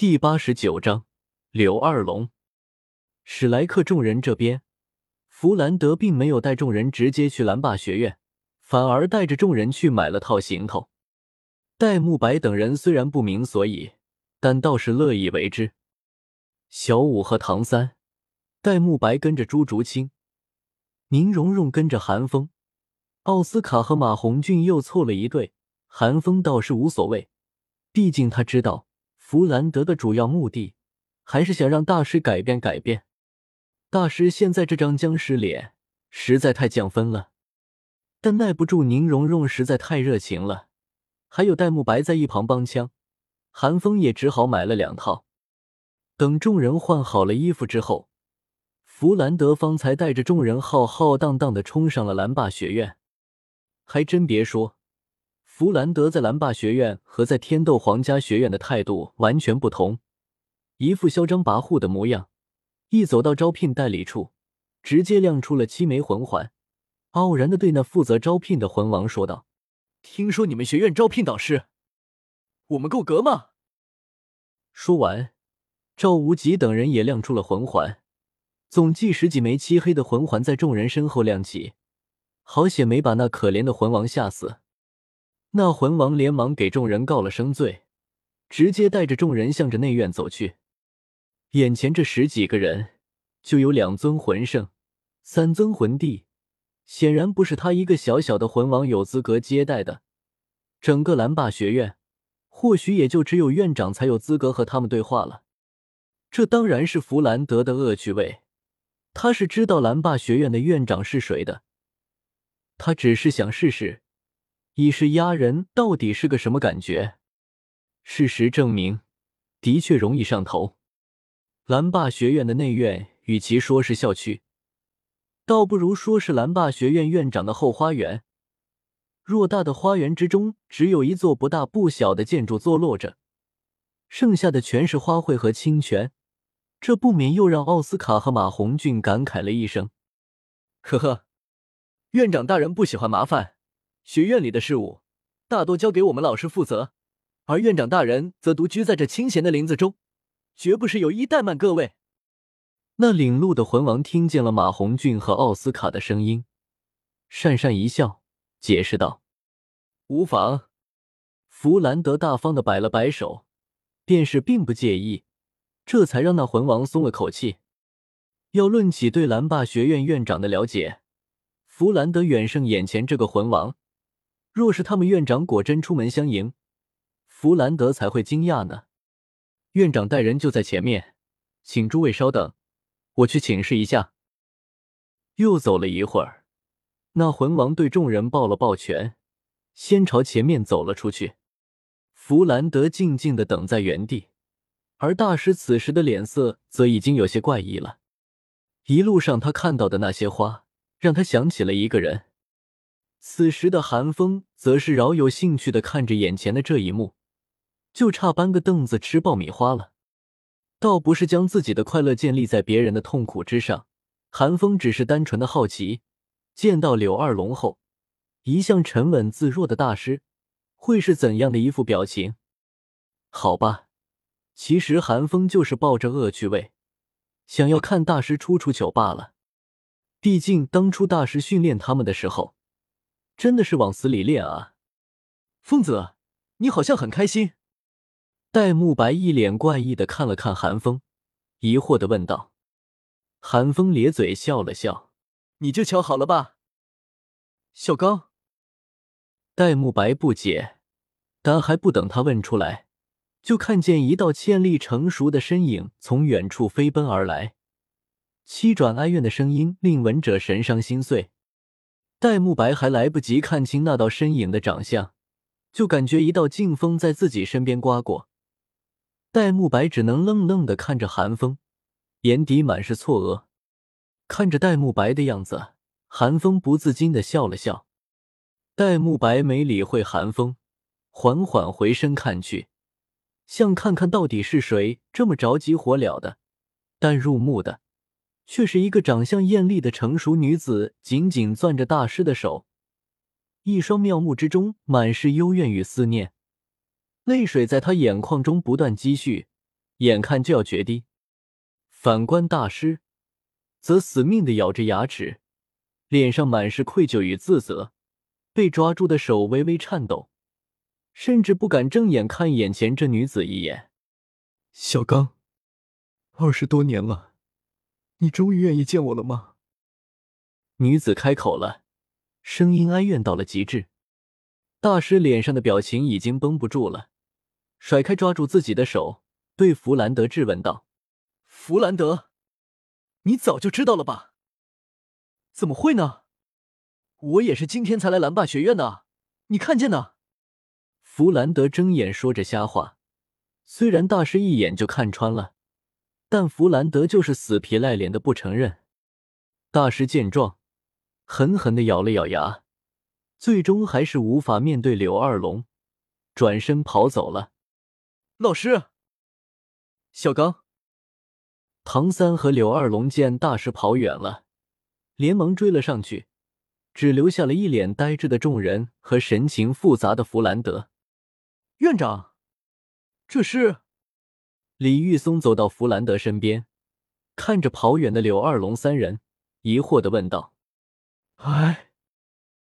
第八十九章柳二龙。史莱克众人这边，弗兰德并没有带众人直接去蓝霸学院，反而带着众人去买了套行头。戴沐白等人虽然不明所以，但倒是乐意为之。小五和唐三，戴沐白跟着朱竹清，宁荣荣跟着韩风，奥斯卡和马红俊又凑了一对。韩风倒是无所谓，毕竟他知道。弗兰德的主要目的还是想让大师改变改变。大师现在这张僵尸脸实在太降分了，但耐不住宁荣荣实在太热情了，还有戴沐白在一旁帮腔，韩风也只好买了两套。等众人换好了衣服之后，弗兰德方才带着众人浩浩荡荡的冲上了蓝霸学院。还真别说。弗兰德在蓝霸学院和在天斗皇家学院的态度完全不同，一副嚣张跋扈的模样。一走到招聘代理处，直接亮出了七枚魂环，傲然的对那负责招聘的魂王说道：“听说你们学院招聘导师，我们够格吗？”说完，赵无极等人也亮出了魂环，总计十几枚漆黑的魂环在众人身后亮起，好险没把那可怜的魂王吓死。那魂王连忙给众人告了声罪，直接带着众人向着内院走去。眼前这十几个人，就有两尊魂圣，三尊魂帝，显然不是他一个小小的魂王有资格接待的。整个蓝霸学院，或许也就只有院长才有资格和他们对话了。这当然是弗兰德的恶趣味，他是知道蓝霸学院的院长是谁的，他只是想试试。以势压人到底是个什么感觉？事实证明，的确容易上头。蓝霸学院的内院，与其说是校区，倒不如说是蓝霸学院院长的后花园。偌大的花园之中，只有一座不大不小的建筑坐落着，剩下的全是花卉和清泉。这不免又让奥斯卡和马红俊感慨了一声：“呵呵，院长大人不喜欢麻烦。”学院里的事务大多交给我们老师负责，而院长大人则独居在这清闲的林子中，绝不是有意怠慢各位。那领路的魂王听见了马红俊和奥斯卡的声音，讪讪一笑，解释道：“无妨。”弗兰德大方的摆了摆手，便是并不介意，这才让那魂王松了口气。要论起对蓝霸学院院长的了解，弗兰德远胜眼前这个魂王。若是他们院长果真出门相迎，弗兰德才会惊讶呢。院长带人就在前面，请诸位稍等，我去请示一下。又走了一会儿，那魂王对众人抱了抱拳，先朝前面走了出去。弗兰德静静的等在原地，而大师此时的脸色则已经有些怪异了。一路上他看到的那些花，让他想起了一个人。此时的韩风则是饶有兴趣的看着眼前的这一幕，就差搬个凳子吃爆米花了。倒不是将自己的快乐建立在别人的痛苦之上，韩风只是单纯的好奇，见到柳二龙后，一向沉稳自若的大师会是怎样的一副表情？好吧，其实韩风就是抱着恶趣味，想要看大师出出糗罢了。毕竟当初大师训练他们的时候。真的是往死里练啊！疯子，你好像很开心。戴沐白一脸怪异的看了看韩风，疑惑的问道。韩风咧嘴笑了笑：“你就瞧好了吧。”小刚。戴沐白不解，但还不等他问出来，就看见一道倩丽成熟的身影从远处飞奔而来，七转哀怨的声音令闻者神伤心碎。戴沐白还来不及看清那道身影的长相，就感觉一道劲风在自己身边刮过。戴沐白只能愣愣的看着寒风，眼底满是错愕。看着戴沐白的样子，寒风不自禁的笑了笑。戴沐白没理会寒风，缓缓回身看去，想看看到底是谁这么着急火燎的，但入目的。却是一个长相艳丽的成熟女子，紧紧攥着大师的手，一双妙目之中满是幽怨与思念，泪水在她眼眶中不断积蓄，眼看就要决堤。反观大师，则死命的咬着牙齿，脸上满是愧疚与自责，被抓住的手微微颤抖，甚至不敢正眼看眼前这女子一眼。小刚，二十多年了，你终于愿意见我了吗？女子开口了，声音哀怨到了极致。大师脸上的表情已经绷不住了，甩开抓住自己的手，对弗兰德质问道。弗兰德，你早就知道了吧？怎么会呢？我也是今天才来蓝霸学院的，你看见呢？弗兰德睁眼说着瞎话。虽然大师一眼就看穿了，但弗兰德就是死皮赖脸的不承认。大师见状，狠狠的咬了咬牙，最终还是无法面对柳二龙，转身跑走了。老师，小刚。唐三和柳二龙见大师跑远了，连忙追了上去，只留下了一脸呆滞的众人和神情复杂的弗兰德院长。这是李玉松走到弗兰德身边，看着跑远的柳二龙三人，疑惑的问道：“哎。”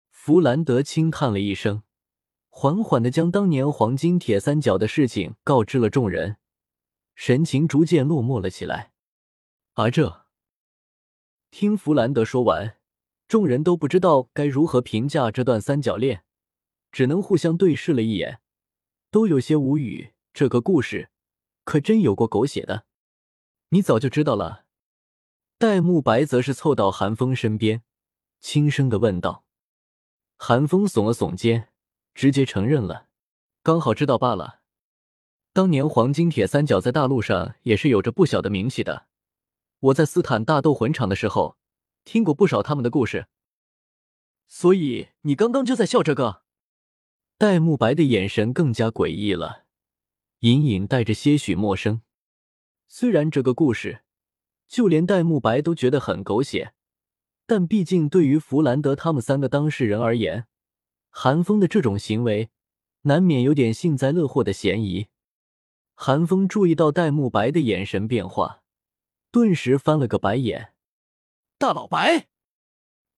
弗兰德轻叹了一声，缓缓的将当年黄金铁三角的事情告知了众人，神情逐渐落寞了起来。而这，听弗兰德说完，众人都不知道该如何评价这段三角恋，只能互相对视了一眼，都有些无语。这个故事可真有过狗血的。你早就知道了。戴沐白则是凑到韩风身边，轻声的问道。韩风耸了耸肩，直接承认了，刚好知道罢了。当年黄金铁三角在大陆上也是有着不小的名气的。我在斯坦大斗魂场的时候，听过不少他们的故事。所以你刚刚就在笑这个？戴沐白的眼神更加诡异了，隐隐带着些许陌生。虽然这个故事，就连戴沐白都觉得很狗血，但毕竟对于弗兰德他们三个当事人而言，韩风的这种行为，难免有点幸灾乐祸的嫌疑。韩风注意到戴沐白的眼神变化。顿时翻了个白眼，大老白，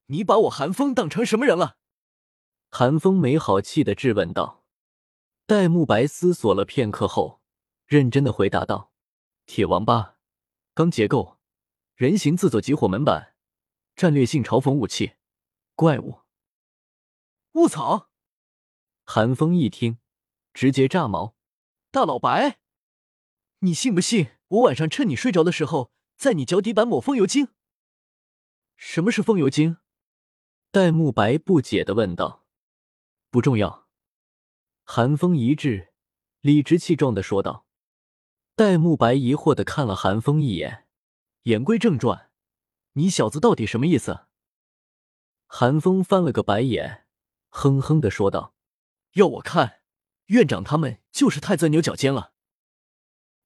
你把我韩风当成什么人了？韩风没好气的质问道。戴沐白思索了片刻后，认真的回答道：“铁王八，钢结构，人形自走集火门板，战略性嘲讽武器，怪物。”卧槽！韩风一听，直接炸毛。大老白，你信不信我晚上趁你睡着的时候？在你脚底板抹风油精？什么是风油精？戴沐白不解的问道。不重要。寒风一滞，理直气壮的说道。戴沐白疑惑的看了寒风一眼。言归正传，你小子到底什么意思？寒风翻了个白眼，哼哼的说道：“要我看，院长他们就是太钻牛角尖了。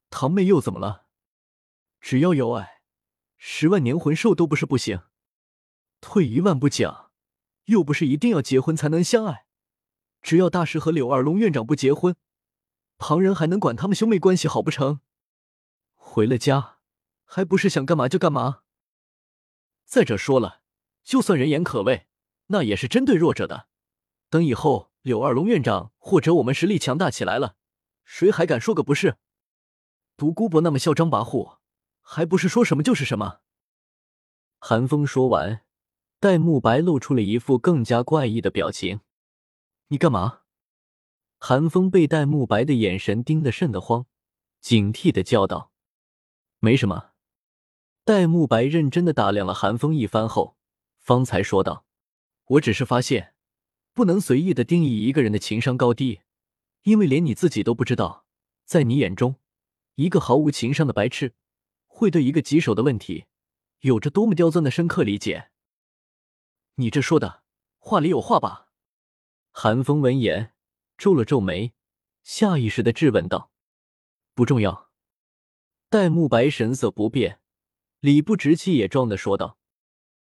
堂妹又怎么了？”只要有爱，十万年魂兽都不是不行。退一万步讲，又不是一定要结婚才能相爱。只要大师和柳二龙院长不结婚，旁人还能管他们兄妹关系好不成？回了家，还不是想干嘛就干嘛？再者说了，就算人言可畏，那也是针对弱者的。等以后柳二龙院长或者我们实力强大起来了，谁还敢说个不是？独孤博那么嚣张跋扈。还不是说什么就是什么。寒风说完，戴沐白露出了一副更加怪异的表情。你干嘛？韩风被戴沐白的眼神盯得瘆得慌，警惕的叫道：“没什么。”戴沐白认真的打量了韩风一番后，方才说道：“我只是发现，不能随意的定义一个人的情商高低，因为连你自己都不知道，在你眼中，一个毫无情商的白痴。”会对一个棘手的问题有着多么刁钻的深刻理解？你这说的话里有话吧？韩风闻言皱了皱眉，下意识的质问道：“不重要。”戴沐白神色不变，理不直气也壮的说道：“